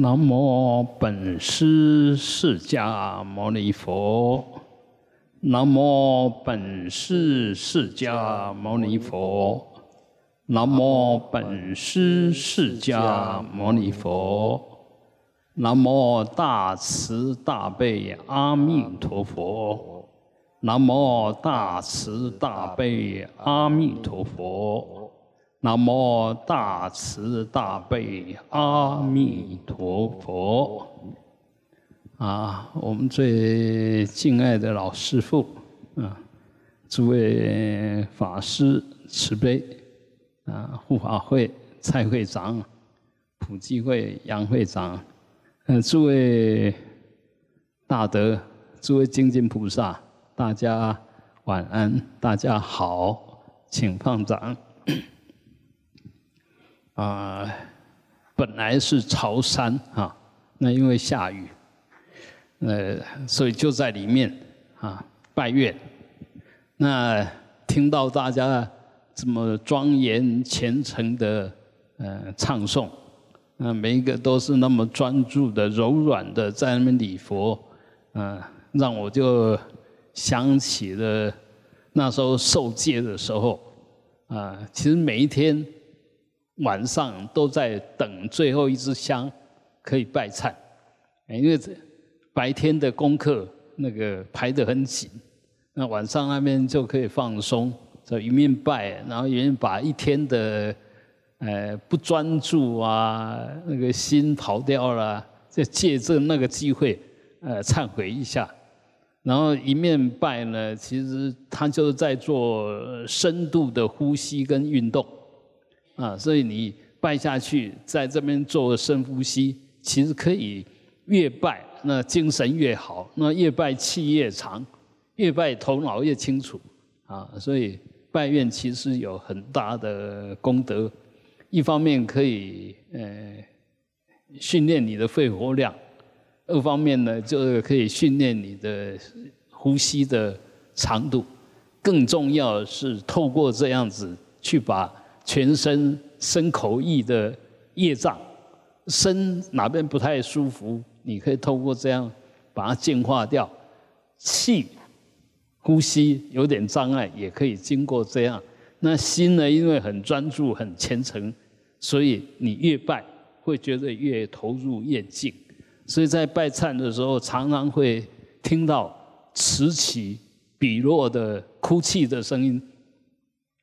南无本师释迦牟尼佛。南无本师释迦牟尼佛。南无本师释迦牟尼佛。南无大慈大悲阿弥陀佛。南无大慈大悲阿弥陀佛。南无大慈大悲阿弥陀佛！啊，我们最敬爱的老师父，啊，诸位法师慈悲，啊，护法会蔡会长、普济会杨会长，嗯，诸位大德，诸位精进菩萨，大家晚安，大家好，请放掌。啊，本来是朝山啊，那因为下雨，呃，所以就在里面啊拜月。那听到大家这么庄严虔诚的呃唱诵，那每一个都是那么专注的、柔软的在那边礼佛，嗯，让我就想起了那时候受戒的时候啊，其实每一天。晚上都在等最后一支香，可以拜忏，因为这白天的功课那个排得很紧，那晚上那边就可以放松，就一面拜，然后一面把一天的呃不专注啊那个心跑掉了，就借着那个机会呃忏悔一下，然后一面拜呢，其实他就是在做深度的呼吸跟运动。啊，所以你拜下去，在这边做深呼吸，其实可以越拜那精神越好，那越拜气越长，越拜头脑越清楚啊。所以拜愿其实有很大的功德，一方面可以呃训练你的肺活量，二方面呢就是可以训练你的呼吸的长度，更重要是透过这样子去把。全身身口意的业障，身哪边不太舒服，你可以透过这样把它净化掉。气呼吸有点障碍，也可以经过这样。那心呢，因为很专注、很虔诚，所以你越拜会觉得越投入、越静。所以在拜忏的时候，常常会听到此起彼落的哭泣的声音，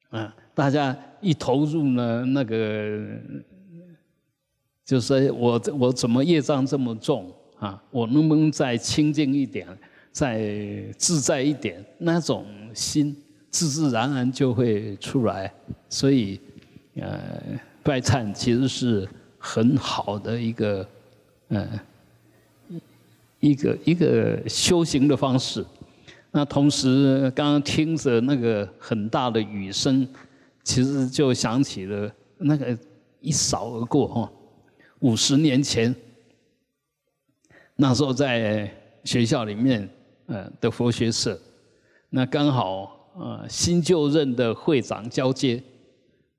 啊。大家一投入呢，那个就是我我怎么业障这么重啊？我能不能再清净一点，再自在一点？那种心自自然然就会出来。所以，呃，拜忏其实是很好的一个，嗯，一个一个修行的方式。那同时，刚刚听着那个很大的雨声。其实就想起了那个一扫而过哈，五十年前，那时候在学校里面呃的佛学社，那刚好呃新就任的会长交接，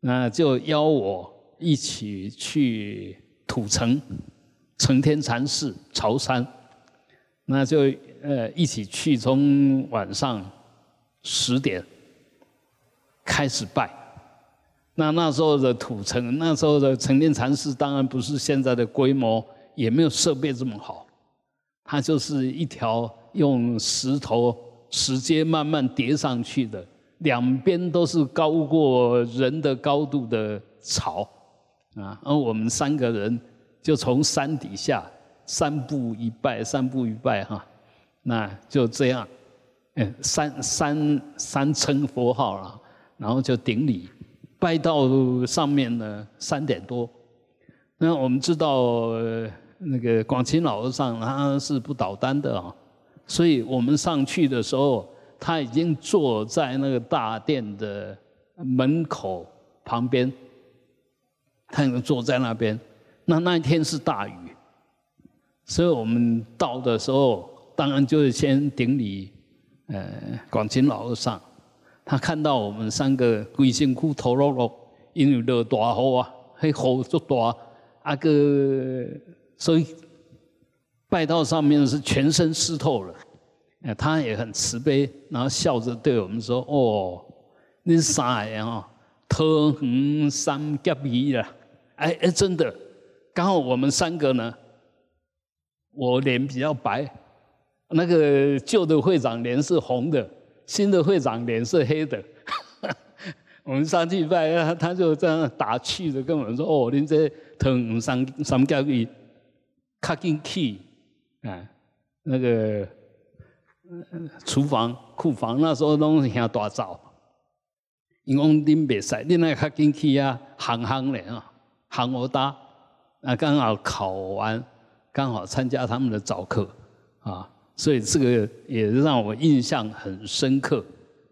那就邀我一起去土城承天禅寺朝山，那就呃一起去，从晚上十点开始拜。那那时候的土城，那时候的成天禅寺，当然不是现在的规模，也没有设备这么好。它就是一条用石头石阶慢慢叠上去的，两边都是高过人的高度的草啊。而我们三个人就从山底下三步一拜，三步一拜哈，那就这样，嗯，三三三称佛号了，然后就顶礼。拜到上面呢，三点多。那我们知道那个广清老和尚他是不倒单的啊，所以我们上去的时候，他已经坐在那个大殿的门口旁边，他已经坐在那边。那那一天是大雨，所以我们到的时候，当然就是先顶礼呃广清老和尚。他看到我们三个鬼辛苦头落落，因为落大雨啊，迄雨足大，啊个所以拜到上面是全身湿透了，哎，他也很慈悲，然后笑着对我们说：“哦，你啥呀？哦，头横三夹鼻了。”哎哎，真的，刚好我们三个呢，我脸比较白，那个旧的会长脸是红的，新的会长脸是黑的。我们上去拜，他他就这样打趣的跟我们说：“哦，您这头三三夹鼻，卡进去啊，那个厨房库房那时候拢向大灶，因为恁别使，恁那卡进去啊，行行的啊。”行我搭，啊刚好考完，刚好参加他们的早课，啊，所以这个也让我印象很深刻，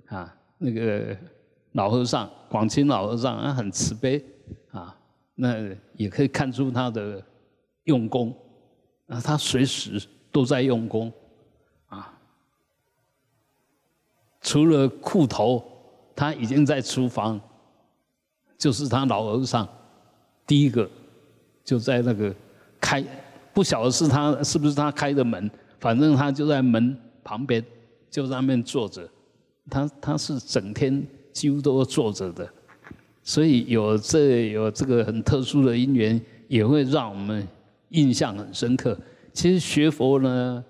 啊，那个老和尚，广清老和尚，他很慈悲，啊，那也可以看出他的用功，啊，他随时都在用功，啊，除了裤头，他已经在厨房，就是他老和尚。第一个就在那个开，不晓得是他是不是他开的门，反正他就在门旁边，就在那边坐着。他他是整天几乎都坐着的，所以有这有这个很特殊的因缘，也会让我们印象很深刻。其实学佛呢，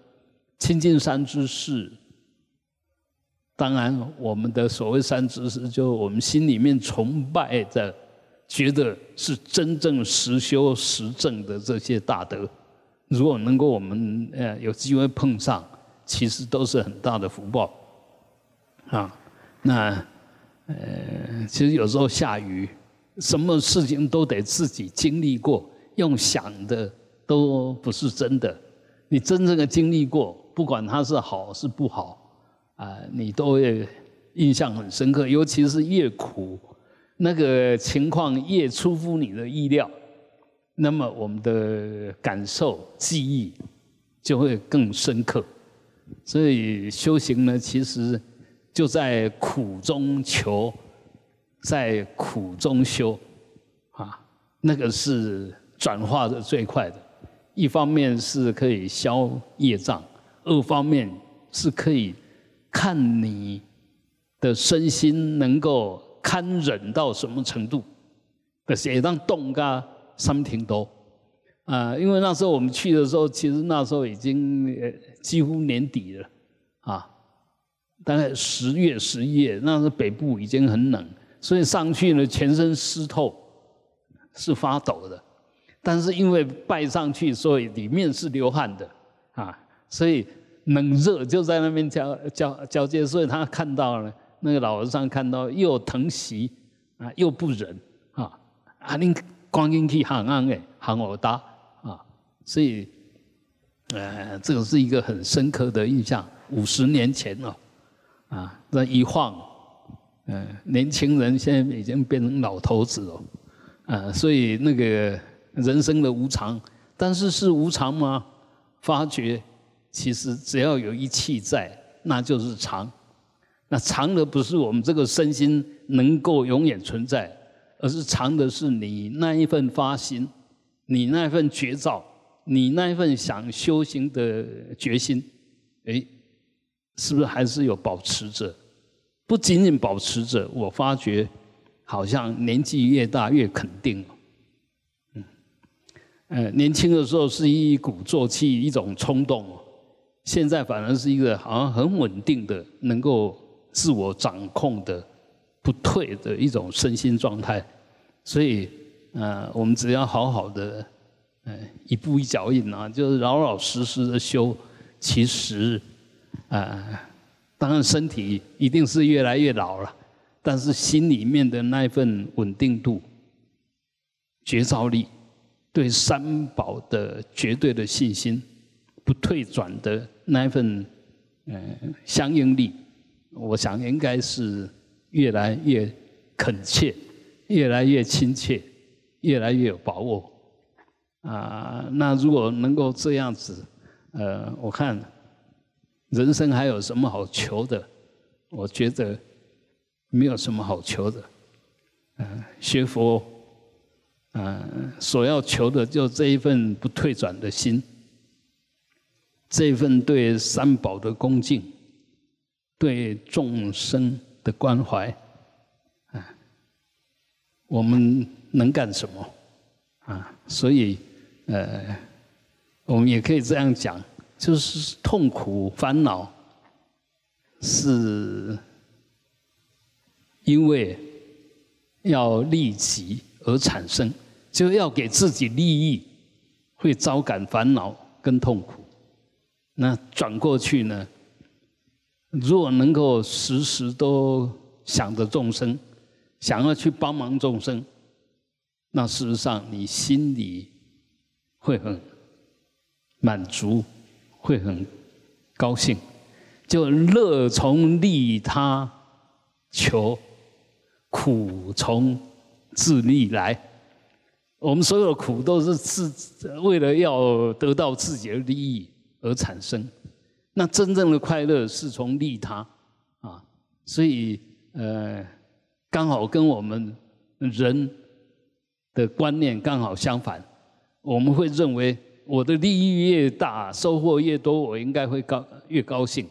亲近三知识，当然我们的所谓三知识，就我们心里面崇拜的。觉得是真正实修实证的这些大德，如果能够我们呃有机会碰上，其实都是很大的福报啊。那呃，其实有时候下雨，什么事情都得自己经历过，用想的都不是真的。你真正的经历过，不管它是好是不好啊，你都会印象很深刻，尤其是越苦。那个情况越出乎你的意料，那么我们的感受、记忆就会更深刻。所以修行呢，其实就在苦中求，在苦中修，啊，那个是转化的最快的。一方面是可以消业障，二方面是可以看你的身心能够。堪忍到什么程度？可是也让动噶三挺多啊！因为那时候我们去的时候，其实那时候已经几乎年底了啊，大概十月、十一月，那时候北部已经很冷，所以上去呢，全身湿透，是发抖的。但是因为拜上去，所以里面是流汗的啊，所以冷热就在那边交交交接，所以他看到了。那个老和尚看到又疼惜啊，又不忍啊，啊，你光阴去喊安诶，喊我答啊，所以，呃，这个是一个很深刻的印象。五十年前哦，啊，那一晃，嗯，年轻人现在已经变成老头子了，啊，所以那个人生的无常，但是是无常吗？发觉其实只要有一气在，那就是常。那长的不是我们这个身心能够永远存在，而是藏的是你那一份发心，你那份觉照，你那一份想修行的决心，哎，是不是还是有保持着？不仅仅保持着，我发觉好像年纪越大越肯定。嗯，呃，年轻的时候是一鼓作气，一种冲动，现在反而是一个好像很稳定的，能够。自我掌控的不退的一种身心状态，所以，呃，我们只要好好的，呃，一步一脚印啊，就是老老实实的修，其实，啊，当然身体一定是越来越老了，但是心里面的那一份稳定度、觉照力，对三宝的绝对的信心，不退转的那一份，呃，相应力。我想应该是越来越恳切，越来越亲切，越来越有把握啊！那如果能够这样子，呃，我看人生还有什么好求的？我觉得没有什么好求的。嗯，学佛嗯，所要求的就这一份不退转的心，这一份对三宝的恭敬，对众生的关怀，我们能干什么？啊，所以，呃，我们也可以这样讲，就是痛苦烦恼，是因为要利己而产生。就要给自己利益，会招感烦恼跟痛苦。那转过去呢？如果能够时时都想着众生，想要去帮忙众生，那事实上你心里会很满足，会很高兴，就乐从利他求，苦从自利来。我们所有的苦都是自为了要得到自己的利益而产生，那真正的快乐是从利他啊，所以呃，刚好跟我们人的观念刚好相反，我们会认为我的利益越大，收获越多，我应该会高越高兴。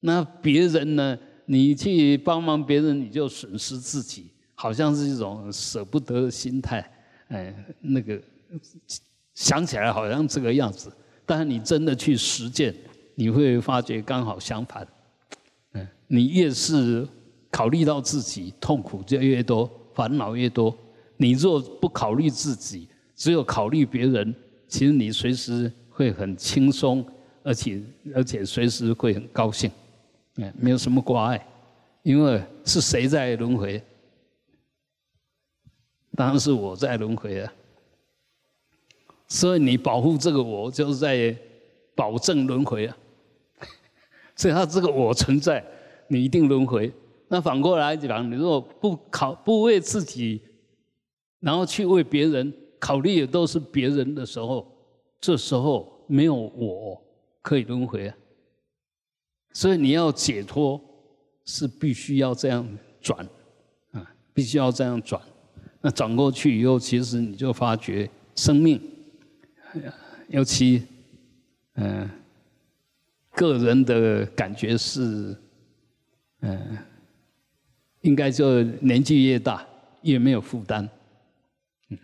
那别人呢？你去帮忙别人，你就损失自己，好像是一种舍不得的心态。哎，那个想起来好像这个样子，但是你真的去实践，你会发觉刚好相反。嗯，你越是考虑到自己，痛苦就越多，烦恼越多。你若不考虑自己，只有考虑别人，其实你随时会很轻松，而且而且随时会很高兴。嗯，没有什么挂碍，因为是谁在轮回？当然是我在轮回啊，所以你保护这个我，就是在保证轮回啊。所以他这个我存在，你一定轮回。那反过来讲，你如果不考不为自己，然后去为别人考虑的都是别人的时候，这时候没有我可以轮回啊。所以你要解脱，是必须要这样转啊，必须要这样转。那转过去以后，其实你就发觉生命，尤其嗯，个人的感觉是，嗯，应该就年纪越大越没有负担，嗯，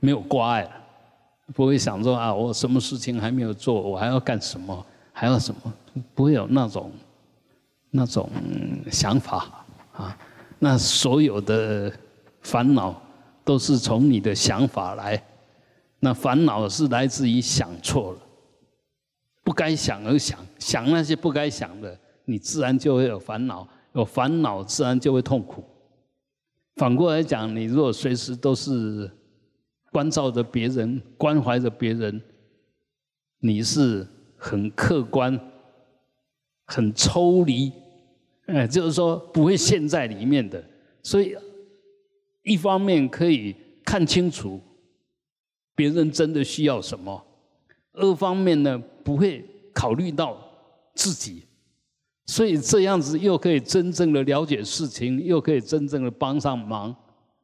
没有挂碍了，不会想说啊，我什么事情还没有做，我还要干什么，还要什么，不会有那种那种想法啊。那所有的烦恼都是从你的想法来，那烦恼是来自于想错了，不该想而想，想那些不该想的，你自然就会有烦恼，有烦恼自然就会痛苦。反过来讲，你如果随时都是关照着别人、关怀着别人，你是很客观、很抽离。哎，就是说不会陷在里面的，所以一方面可以看清楚别人真的需要什么，二方面呢不会考虑到自己，所以这样子又可以真正的了解事情，又可以真正的帮上忙，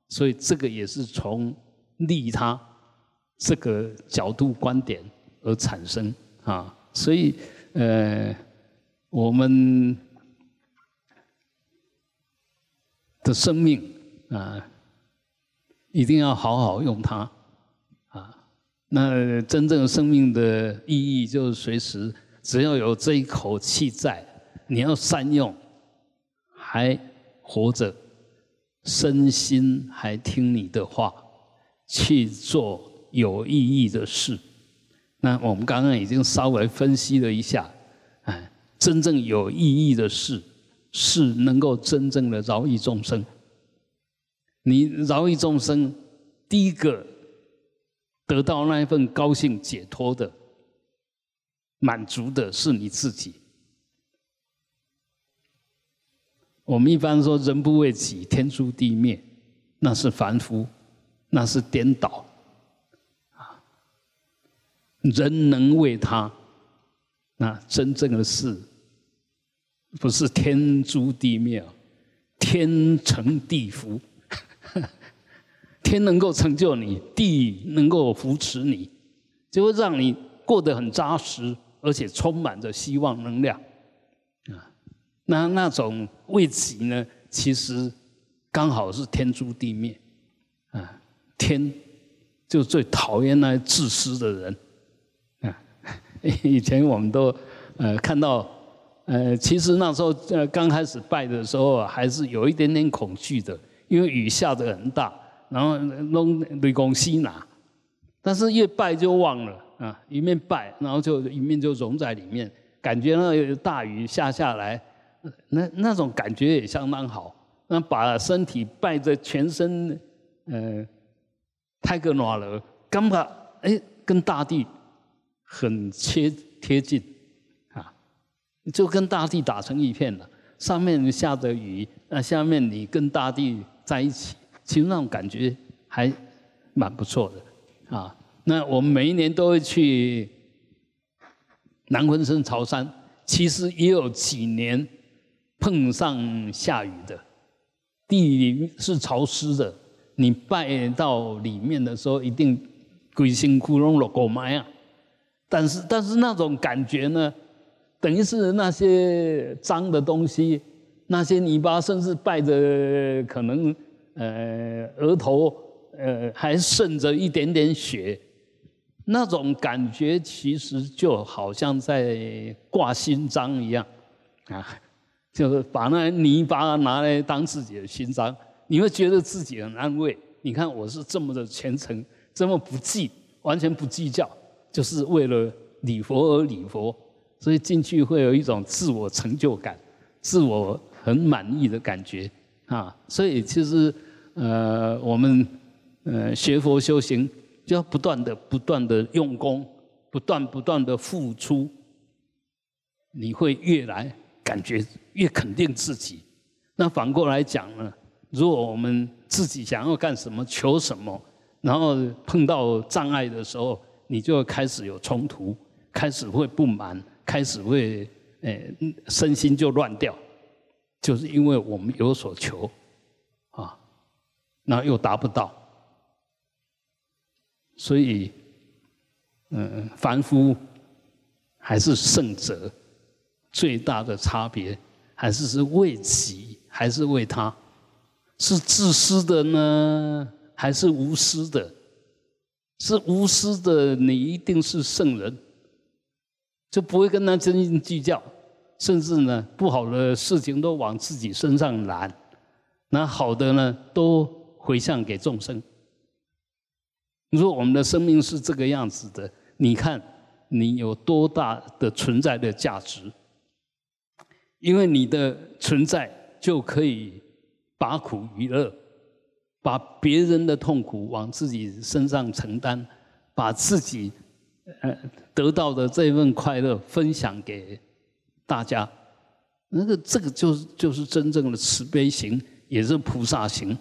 所以这个也是从利他这个角度观点而产生啊，所以呃我们。的生命啊，一定要好好用它啊。那真正生命的意义，就是随时只要有这一口气在，你要善用，还活着，身心还听你的话，去做有意义的事。那我们刚刚已经稍微分析了一下，哎，真正有意义的事。是能够真正的饶益众生。你饶益众生，第一个得到那一份高兴解脱的、满足的是你自己。我们一般说“人不为己，天诛地灭”，那是凡夫，那是颠倒。啊，人能为他，那真正的是。不是天诛地灭，天成地伏，天能够成就你，地能够扶持你，就会让你过得很扎实，而且充满着希望能量。那那种位极呢，其实刚好是天诛地灭啊，天就最讨厌那自私的人啊。以前我们都呃看到。呃，其实那时候呃刚开始拜的时候，还是有一点点恐惧的，因为雨下的很大，然后弄雷公西拿，但是越拜就忘了啊，一面拜，然后就一面就融在里面，感觉那个大雨下下来，那那种感觉也相当好，那把身体拜着全身，呃，太个暖了，刚把哎跟大地很贴贴近。啊就跟大地打成一片了，上面下着雨，那下面你跟大地在一起，其实那种感觉还蛮不错的啊。那我们每一年都会去南昆山朝山，其实也有几年碰上下雨的，地里是潮湿的，你拜到里面的时候，一定鬼心窟窿了狗埋啊。但是但是那种感觉呢？等于是那些脏的东西，那些泥巴，甚至拜着可能呃额头呃还渗着一点点血，那种感觉其实就好像在挂心脏一样啊，就是把那泥巴拿来当自己的勋章，你会觉得自己很安慰。你看我是这么的虔诚，这么不计，完全不计较，就是为了礼佛而礼佛。所以进去会有一种自我成就感，自我很满意的感觉啊！所以其实，呃，我们呃学佛修行，就要不断的、不断的用功，不断不断的付出，你会越来感觉越肯定自己。那反过来讲呢，如果我们自己想要干什么、求什么，然后碰到障碍的时候，你就开始有冲突，开始会不满。开始会，诶，身心就乱掉，就是因为我们有所求，啊，那又达不到，所以，嗯，凡夫还是圣者，最大的差别还是是为己还是为他，是自私的呢，还是无私的？是无私的，你一定是圣人。就不会跟他斤斤计较，甚至呢，不好的事情都往自己身上揽，那好的呢，都回向给众生。你说我们的生命是这个样子的，你看你有多大的存在的价值？因为你的存在就可以把苦娱乐，把别人的痛苦往自己身上承担，把自己。呃，得到的这份快乐分享给大家，那个这个就是就是真正的慈悲行，也是菩萨行，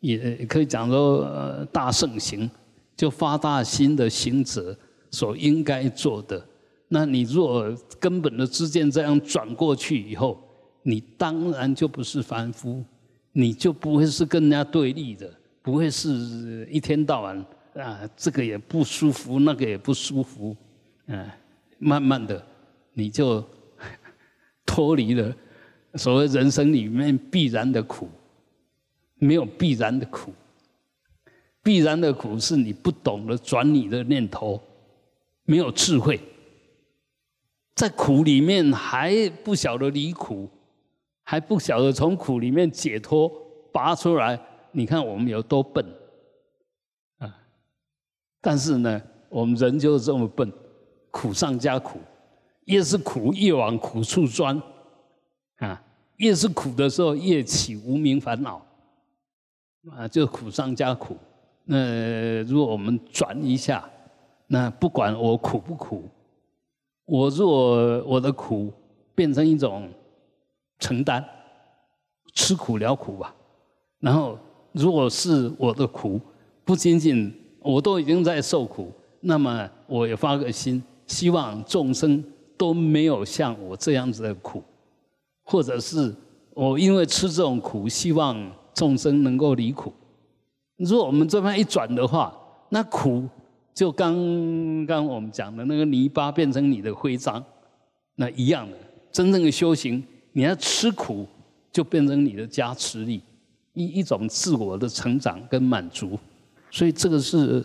也可以讲说呃大圣行，就发大心的行者所应该做的。那你若根本的之间这样转过去以后，你当然就不是凡夫，你就不会是跟人家对立的，不会是一天到晚。啊，这个也不舒服，那个也不舒服，嗯，慢慢的，你就 脱离了所谓人生里面必然的苦，没有必然的苦，必然的苦是你不懂得转你的念头，没有智慧，在苦里面还不晓得离苦，还不晓得从苦里面解脱拔出来，你看我们有多笨啊。但是呢，我们人就是这么笨，苦上加苦，越是苦越往苦处钻，啊，越是苦的时候越起无名烦恼，啊，就苦上加苦。那如果我们转一下，那不管我苦不苦，我若我的苦变成一种承担，吃苦了苦吧。然后，如果是我的苦，不仅仅。我都已经在受苦，那么我也发个心，希望众生都没有像我这样子的苦，或者是我因为吃这种苦，希望众生能够离苦。如果我们这边一转的话，那苦就刚刚我们讲的那个泥巴变成你的徽章，那一样的。真正的修行，你要吃苦，就变成你的加持力，一一种自我的成长跟满足。所以这个是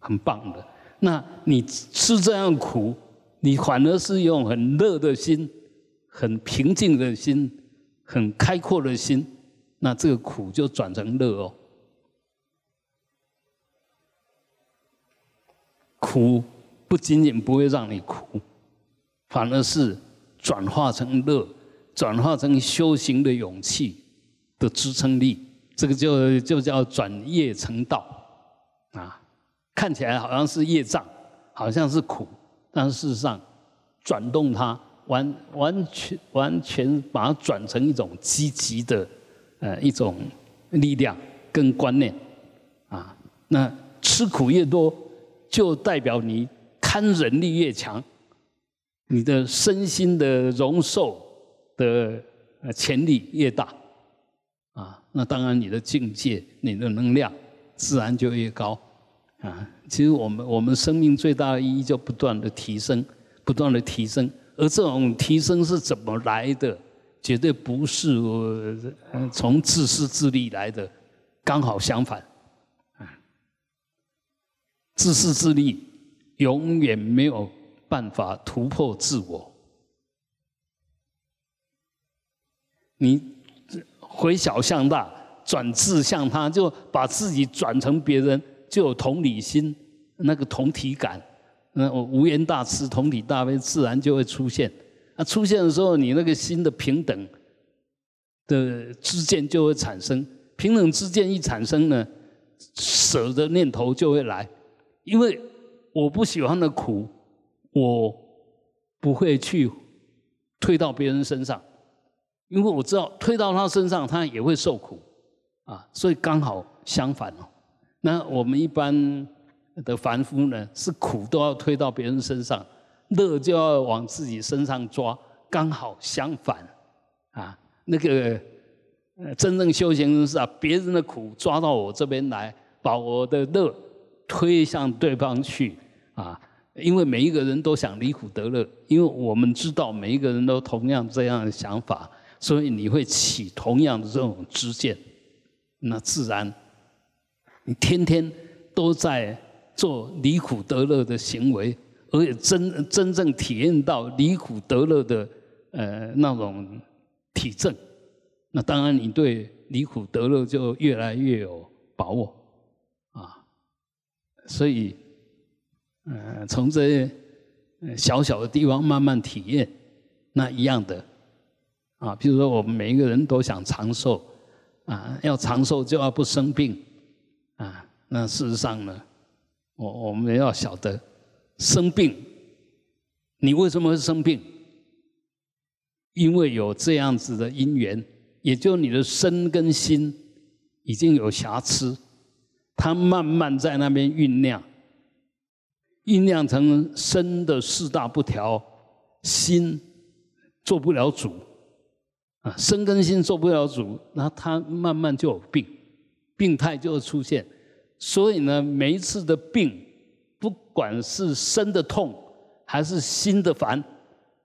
很棒的。那你吃这样苦，你反而是用很乐的心、很平静的心、很开阔的心，那这个苦就转成乐哦。苦不仅仅不会让你苦，反而是转化成乐，转化成修行的勇气的支撑力。这个就就叫转业成道啊！看起来好像是业障，好像是苦，但事实上转动它，完完全完全把它转成一种积极的呃一种力量跟观念啊。那吃苦越多。就代表你堪忍力越强，你的身心的容受的呃潜力越大，啊，那当然你的境界、你的能量自然就越高，啊，其实我们我们生命最大的意义就不断的提升，不断的提升，而这种提升是怎么来的？绝对不是从自私自利来的，刚好相反。自私自利，永远没有办法突破自我。你回小向大，转自向他，就把自己转成别人，就有同理心，那个同体感，那无缘大慈、同体大悲，自然就会出现。那出现的时候，你那个心的平等的之见就会产生。平等之见一产生呢，舍的念头就会来。因为我不喜欢的苦，我不会去推到别人身上，因为我知道推到他身上，他也会受苦啊，所以刚好相反哦。那我们一般的凡夫呢，是苦都要推到别人身上，乐就要往自己身上抓，刚好相反啊。那个真正修行人是啊，别人的苦抓到我这边来，把我的乐。推向对方去啊！因为每一个人都想离苦得乐，因为我们知道每一个人都同样这样的想法，所以你会起同样的这种知见，那自然你天天都在做离苦得乐的行为，而且真真正体验到离苦得乐的呃那种体证，那当然你对离苦得乐就越来越有把握。所以，嗯，从这小小的地方慢慢体验，那一样的，啊，比如说我们每一个人都想长寿，啊，要长寿就要不生病，啊，那事实上呢，我我们要晓得，生病，你为什么会生病？因为有这样子的因缘，也就你的身跟心已经有瑕疵。它慢慢在那边酝酿，酝酿成身的四大不调，心做不了主啊，身跟心做不了主，那它慢慢就有病，病态就会出现。所以呢，每一次的病，不管是身的痛还是心的烦，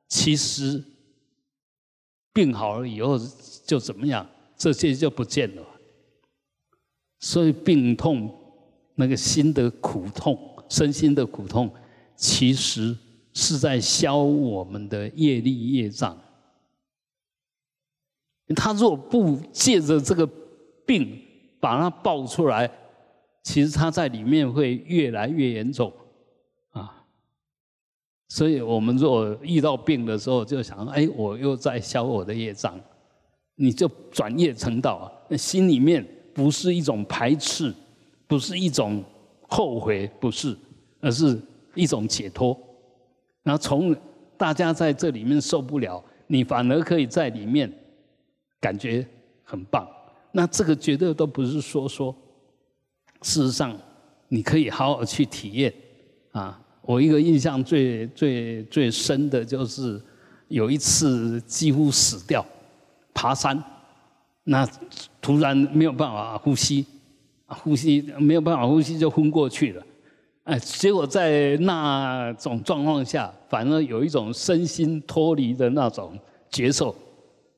其实病好了以后就怎么样，这些就不见了。所以病痛，那个心的苦痛，身心的苦痛，其实是在消我们的业力业障。他若不借着这个病把它爆出来，其实他在里面会越来越严重啊。所以我们若遇到病的时候，就想：哎，我又在消我的业障，你就转业成道，那心里面。不是一种排斥，不是一种后悔，不是，而是一种解脱。然后从大家在这里面受不了，你反而可以在里面感觉很棒。那这个绝对都不是说说，事实上你可以好好去体验。啊，我一个印象最最最深的就是有一次几乎死掉，爬山。那突然没有办法呼吸，呼吸没有办法呼吸就昏过去了，哎，结果在那种状况下，反而有一种身心脱离的那种觉受，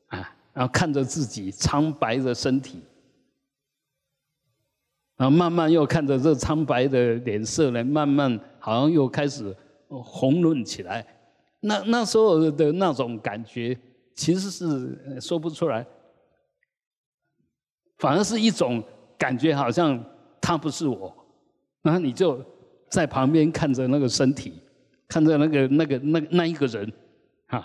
啊，然后看着自己苍白的身体，然后慢慢又看着这苍白的脸色呢，慢慢好像又开始红润起来，那那时候的那种感觉，其实是说不出来，反而是一种。感觉好像他不是我，然后你就在旁边看着那个身体，看着那个那个那那一个人，啊，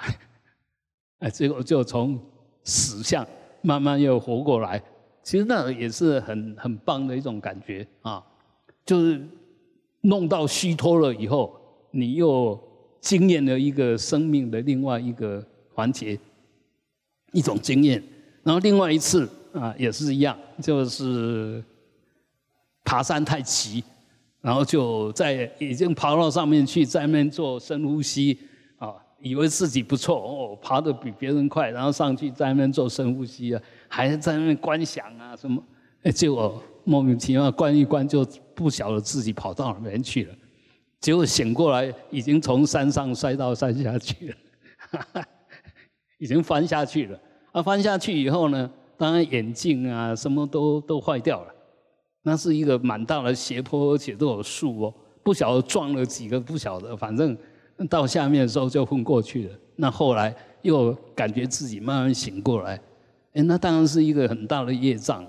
哎，结果就从死相慢慢又活过来，其实那也是很很棒的一种感觉啊，就是弄到虚脱了以后，你又经验了一个生命的另外一个环节，一种经验，然后另外一次。啊，也是一样，就是爬山太急，然后就在已经爬到上面去，在那边做深呼吸，啊，以为自己不错哦，爬得比别人快，然后上去在那边做深呼吸啊，还在那边观想啊什么，哎，结果莫名其妙关一关就不晓得自己跑到哪边去了，结果醒过来已经从山上摔到山下去了，已经翻下去了，啊，翻下去以后呢？当然，眼镜啊，什么都都坏掉了。那是一个蛮大的斜坡，而且都有树哦。不晓得撞了几个，不晓得，反正到下面的时候就昏过去了。那后来又感觉自己慢慢醒过来，哎，那当然是一个很大的业障。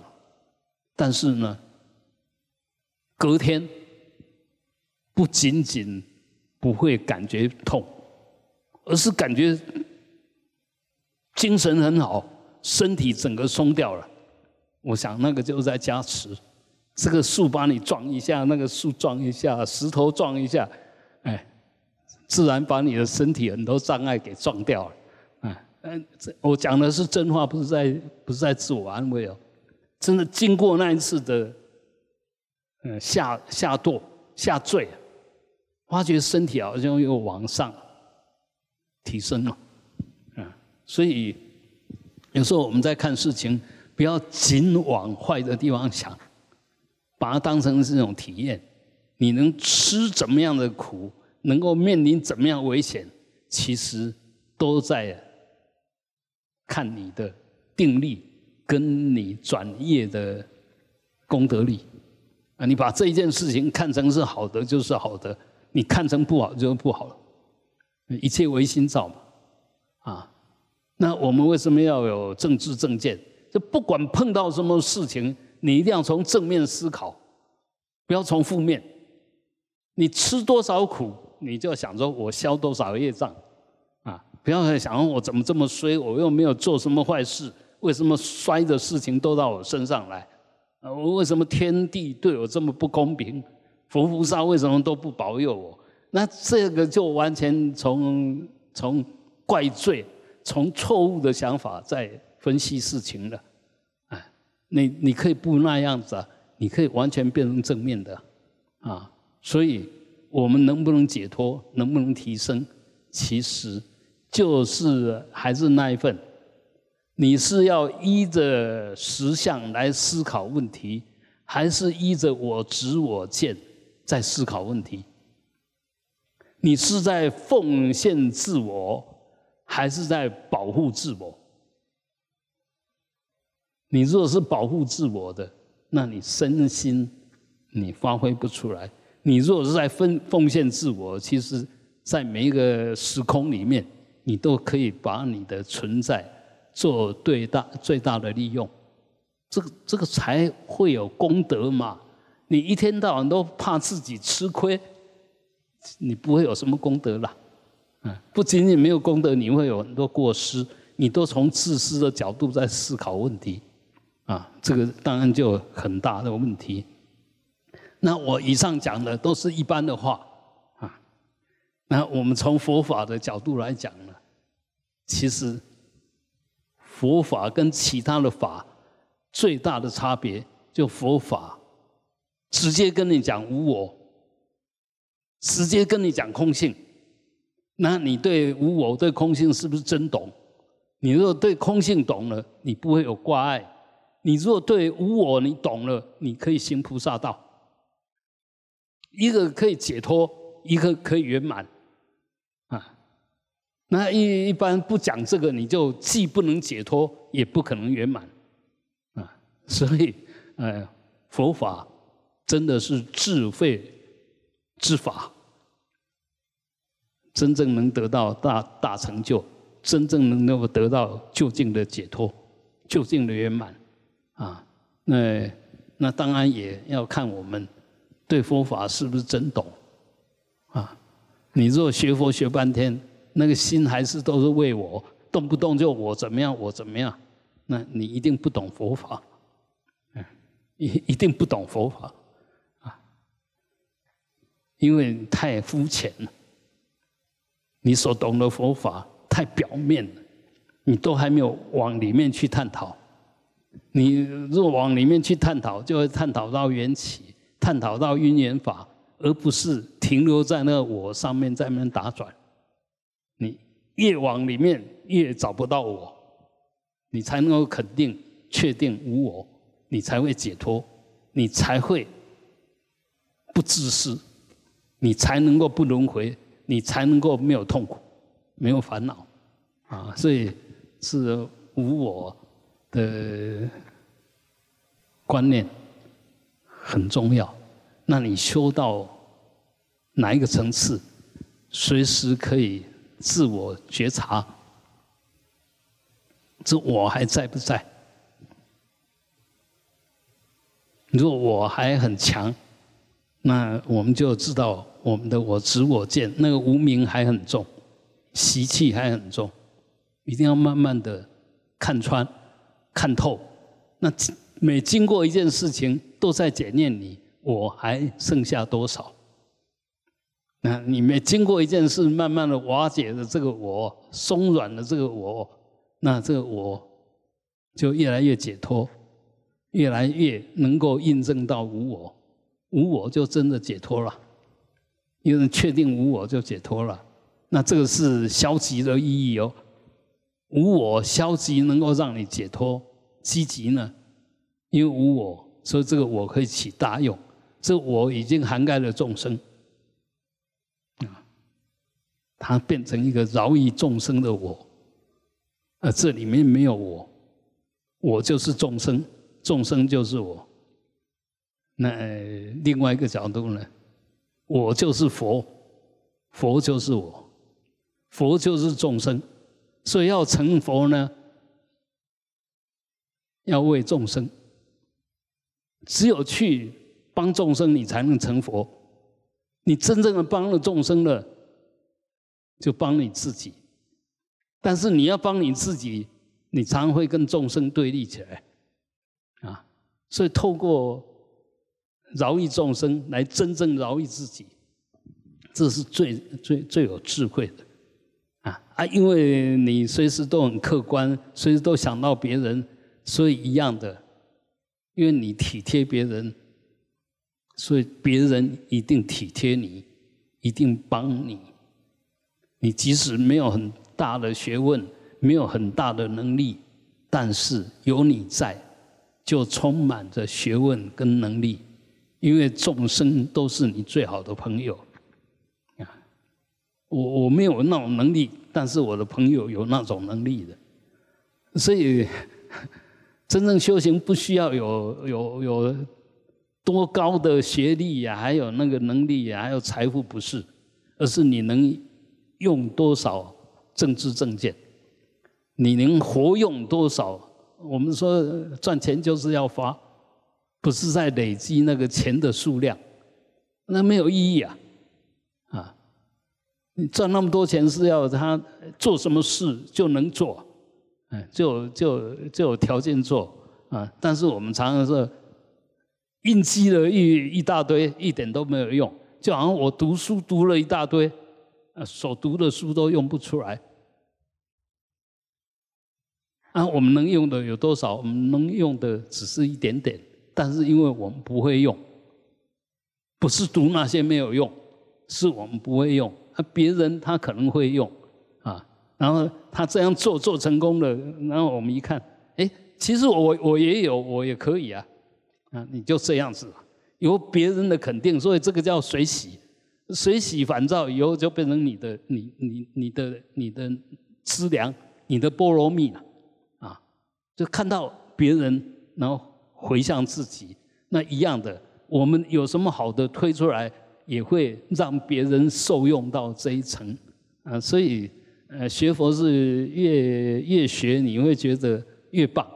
但是呢，隔天不仅仅不会感觉痛，而是感觉精神很好。身体整个松掉了，我想那个就是在加持，这个树把你撞一下，那个树撞一下，石头撞一下，哎，自然把你的身体很多障碍给撞掉了，啊，嗯，这我讲的是真话，不是在不是在自我安慰哦，真的经过那一次的，嗯下下堕下坠，发觉身体好像又往上提升了，嗯，所以。有时候我们在看事情，不要仅往坏的地方想，把它当成是一种体验。你能吃怎么样的苦，能够面临怎么样危险，其实都在看你的定力跟你转业的功德力。啊，你把这一件事情看成是好的，就是好的；你看成不好，就是不好了。一切唯心造嘛，啊。那我们为什么要有政治正见？就不管碰到什么事情，你一定要从正面思考，不要从负面。你吃多少苦，你就想着我消多少业障，啊，不要再想我怎么这么衰，我又没有做什么坏事，为什么衰的事情都到我身上来？啊，我为什么天地对我这么不公平？佛菩萨为什么都不保佑我？那这个就完全从从怪罪。从错误的想法在分析事情了，哎，你你可以不那样子啊，你可以完全变成正面的，啊，所以我们能不能解脱，能不能提升，其实就是还是那一份，你是要依着实相来思考问题，还是依着我执我见在思考问题？你是在奉献自我？还是在保护自我。你如果是保护自我的，那你身心你发挥不出来。你如果是在奉奉献自我，其实，在每一个时空里面，你都可以把你的存在做最大最大的利用。这个这个才会有功德嘛。你一天到晚都怕自己吃亏，你不会有什么功德不仅仅没有功德，你会有很多过失。你都从自私的角度在思考问题，啊，这个当然就很大的问题。那我以上讲的都是一般的话，啊，那我们从佛法的角度来讲呢，其实佛法跟其他的法最大的差别，就佛法直接跟你讲无我，直接跟你讲空性。那你对无我、对空性是不是真懂？你如果对空性懂了，你不会有挂碍，你如果对无我你懂了，你可以行菩萨道。一个可以解脱，一个可以圆满，啊，那一一般不讲这个，你就既不能解脱，也不可能圆满，啊，所以，呃，佛法真的是智慧之法，真正能得到大大成就，真正能够得到究竟的解脱，究竟的圆满，啊，那那当然也要看我们。对佛法是不是真懂？啊，你若学佛学半天，那个心还是都是为我，动不动就我怎么样，我怎么样，那你一定不懂佛法，嗯，一一定不懂佛法，啊，因为太肤浅了，你所懂的佛法太表面了，你都还没有往里面去探讨，你若往里面去探讨，就会探讨到缘起。探讨到因缘法，而不是停留在那个我上面在那打转。你越往里面越找不到我，你才能够肯定、确定无我，你才会解脱，你才会不自私，你才能够不轮回，你才能够没有痛苦、没有烦恼啊！所以是无我的观念。很重要，那你修到哪一个层次，随时可以自我觉察，这我还在不在？如果我还很强，那我们就知道我们的我执我见那个无名还很重，习气还很重，一定要慢慢的看穿、看透。那每经过一件事情。都在检验你，我还剩下多少？那你没经过一件事，慢慢的瓦解的这个我，松软的这个我，那这个我就越来越解脱，越来越能够印证到无我，无我就真的解脱了。因为确定无我就解脱了，那这个是消极的意义哦。无我消极能够让你解脱，积极呢？因为无我。所以这个我可以起大用，这我已经涵盖了众生，啊，它变成一个饶益众生的我，啊，这里面没有我，我就是众生，众生就是我。那另外一个角度呢，我就是佛，佛就是我，佛就是众生，所以要成佛呢，要为众生。只有去帮众生，你才能成佛。你真正的帮了众生了，就帮你自己。但是你要帮你自己，你常会跟众生对立起来，啊！所以透过饶益众生来真正饶益自己，这是最最最有智慧的，啊啊！因为你随时都很客观，随时都想到别人，所以一样的。因为你体贴别人，所以别人一定体贴你，一定帮你。你即使没有很大的学问，没有很大的能力，但是有你在，就充满着学问跟能力。因为众生都是你最好的朋友啊！我我没有那种能力，但是我的朋友有那种能力的，所以。真正修行不需要有有有多高的学历呀，还有那个能力呀，还有财富不是，而是你能用多少政治证件，你能活用多少？我们说赚钱就是要花，不是在累积那个钱的数量，那没有意义啊！啊，你赚那么多钱是要他做什么事就能做。嗯就就就有条件做啊，但是我们常常是印积了一一大堆，一点都没有用，就好像我读书读了一大堆，啊，所读的书都用不出来。啊，我们能用的有多少？我们能用的只是一点点，但是因为我们不会用，不是读那些没有用，是我们不会用，啊，别人他可能会用。啊然后他这样做做成功了，然后我们一看，哎，其实我我也有，我也可以啊，啊，你就这样子，有别人的肯定，所以这个叫水洗，水洗烦躁以后就变成你的，你你你的你的资粮，你的菠萝蜜了，啊，就看到别人，然后回向自己，那一样的，我们有什么好的推出来，也会让别人受用到这一层，啊，所以。呃，学佛是越越学，你会觉得越棒，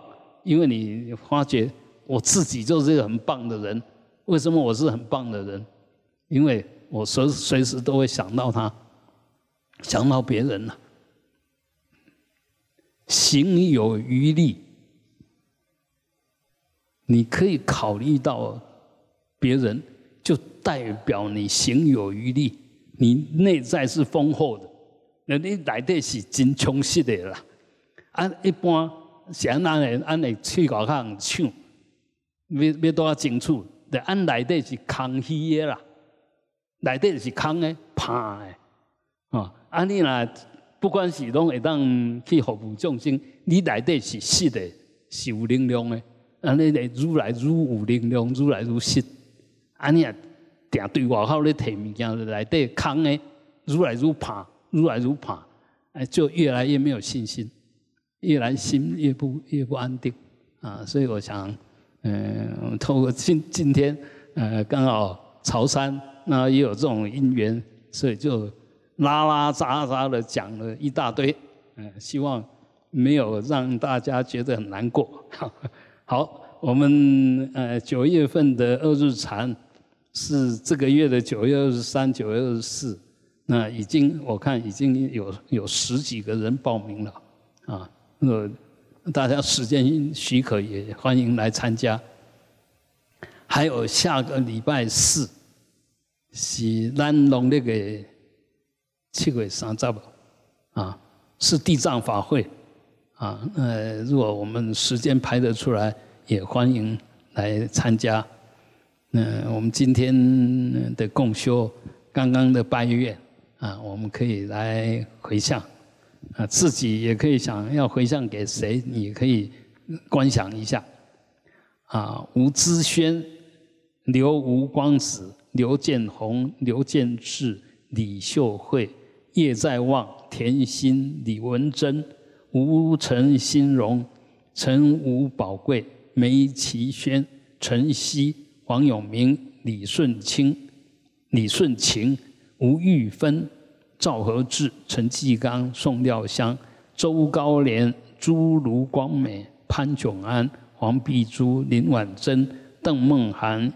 因为你发觉我自己就是一个很棒的人。为什么我是很棒的人？因为我随随时都会想到他，想到别人了。行有余力，你可以考虑到别人，就代表你行有余力，你内在是丰厚的。那你内底是真充实的啦，啊，一般像咱的咱的去外口抢，要要多少清楚？但按内底是空虚的啦，内底是空的、怕的，啊，啊你若不管是拢会当去服务众生，你内底是实的，是有能量的，安尼来愈来愈有能量，愈来愈实。啊你啊，定对外口咧摕物件，内底空的，愈来愈怕。如来如怕，哎，就越来越没有信心，越来心越不越不安定啊！所以我想，嗯，透过今今天，呃，刚好潮山那也有这种因缘，所以就拉拉杂杂的讲了一大堆，嗯，希望没有让大家觉得很难过。好，我们呃九月份的二日禅是这个月的九月二十三、九月二十四。那已经我看已经有有十几个人报名了，啊，那，大家时间许可也欢迎来参加。还有下个礼拜四是南龙那个七月三十啊，是地藏法会，啊，呃，如果我们时间排得出来，也欢迎来参加。那我们今天的共修，刚刚的拜月。啊，我们可以来回向，啊，自己也可以想要回向给谁，你可以观想一下。啊，吴之轩、刘吴光子、刘建宏、刘建志、李秀慧、叶在望、田心、李文珍、吴陈新荣、陈吴宝贵、梅其轩、陈曦、黄永明、李顺清、李顺晴。吴玉芬、赵和志、陈继刚、宋廖香、周高莲、朱卢光美、潘炯安、黄碧珠、林婉珍、邓梦涵、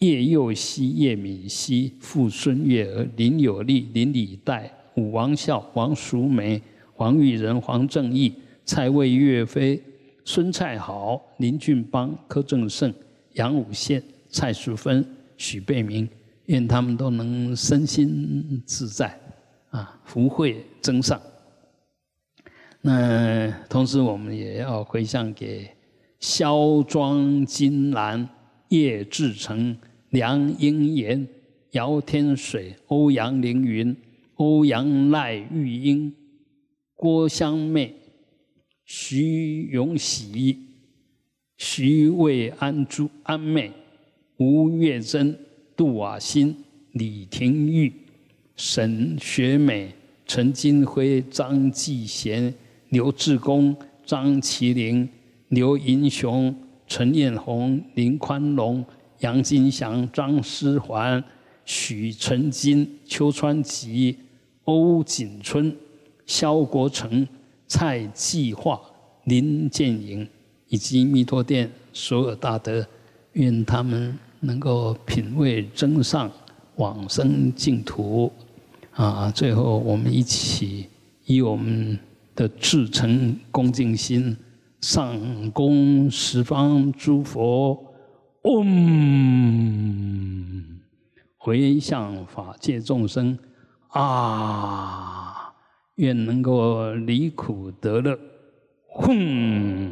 叶佑熙、叶敏熙、傅孙月儿、林有利、林礼代、武王孝、王淑梅、黄玉仁、黄正义、蔡魏岳飞、孙蔡豪、林俊邦、柯正胜、杨武宪、蔡淑芬、许贝明。愿他们都能身心自在，啊，福慧增上。那同时，我们也要回向给肖庄金兰、叶志成、梁英言、姚天水、欧阳凌云、欧阳赖玉英、郭香妹、徐永喜、徐魏安珠安妹、吴月珍。杜瓦新、李廷玉、沈学美、陈金辉、张继贤、刘志功、张麒麟、刘银雄、陈艳红、林宽龙、杨金祥、张思环、许成金、邱川吉、欧锦春、肖国成、蔡继化、林建营，以及弥陀殿所有大德，愿他们。能够品味真上往生净土，啊！最后我们一起以我们的至诚恭敬心，上供十方诸佛，嗡，回向法界众生，啊！愿能够离苦得乐，哼。